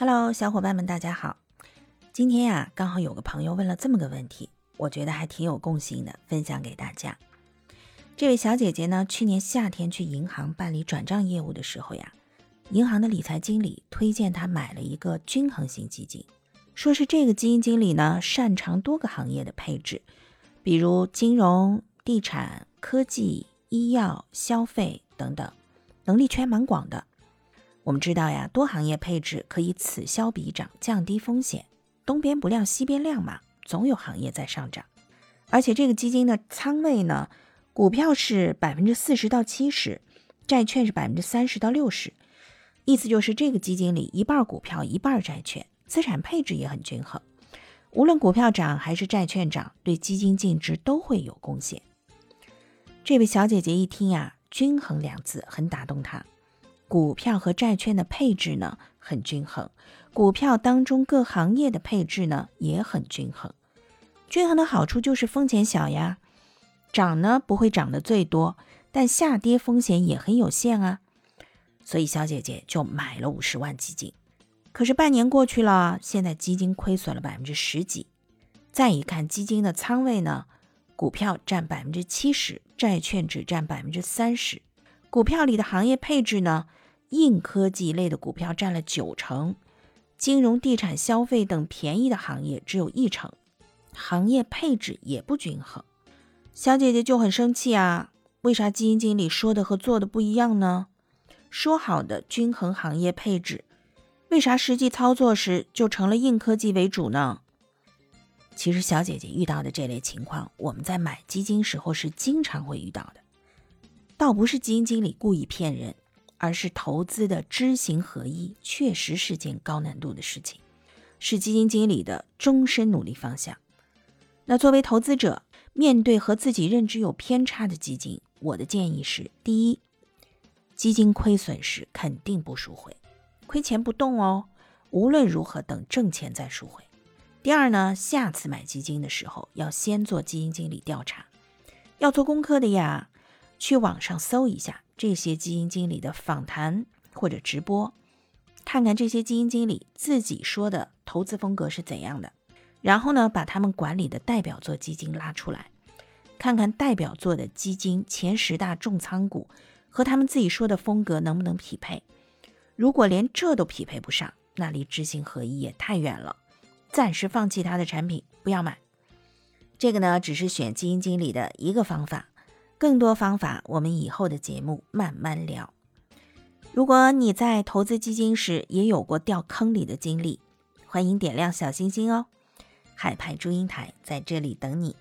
Hello，小伙伴们，大家好。今天呀，刚好有个朋友问了这么个问题，我觉得还挺有共性的，分享给大家。这位小姐姐呢，去年夏天去银行办理转账业务的时候呀，银行的理财经理推荐她买了一个均衡型基金，说是这个基金经理呢，擅长多个行业的配置，比如金融、地产、科技、医药、消费等等，能力圈蛮广的。我们知道呀，多行业配置可以此消彼长，降低风险。东边不亮西边亮嘛，总有行业在上涨。而且这个基金的仓位呢，股票是百分之四十到七十，债券是百分之三十到六十。意思就是这个基金里一半股票，一半债券，资产配置也很均衡。无论股票涨还是债券涨，对基金净值都会有贡献。这位小姐姐一听呀，“均衡”两字很打动她。股票和债券的配置呢很均衡，股票当中各行业的配置呢也很均衡。均衡的好处就是风险小呀，涨呢不会涨得最多，但下跌风险也很有限啊。所以小姐姐就买了五十万基金。可是半年过去了，现在基金亏损了百分之十几。再一看基金的仓位呢，股票占百分之七十，债券只占百分之三十。股票里的行业配置呢？硬科技类的股票占了九成，金融、地产、消费等便宜的行业只有一成，行业配置也不均衡。小姐姐就很生气啊，为啥基金经理说的和做的不一样呢？说好的均衡行业配置，为啥实际操作时就成了硬科技为主呢？其实小姐姐遇到的这类情况，我们在买基金时候是经常会遇到的，倒不是基金经理故意骗人。而是投资的知行合一，确实是件高难度的事情，是基金经理的终身努力方向。那作为投资者，面对和自己认知有偏差的基金，我的建议是：第一，基金亏损时肯定不赎回，亏钱不动哦，无论如何等挣钱再赎回。第二呢，下次买基金的时候要先做基金经理调查，要做功课的呀，去网上搜一下。这些基金经理的访谈或者直播，看看这些基金经理自己说的投资风格是怎样的，然后呢，把他们管理的代表作基金拉出来，看看代表作的基金前十大重仓股和他们自己说的风格能不能匹配。如果连这都匹配不上，那离知行合一也太远了，暂时放弃他的产品，不要买。这个呢，只是选基金经理的一个方法。更多方法，我们以后的节目慢慢聊。如果你在投资基金时也有过掉坑里的经历，欢迎点亮小心心哦。海派祝英台在这里等你。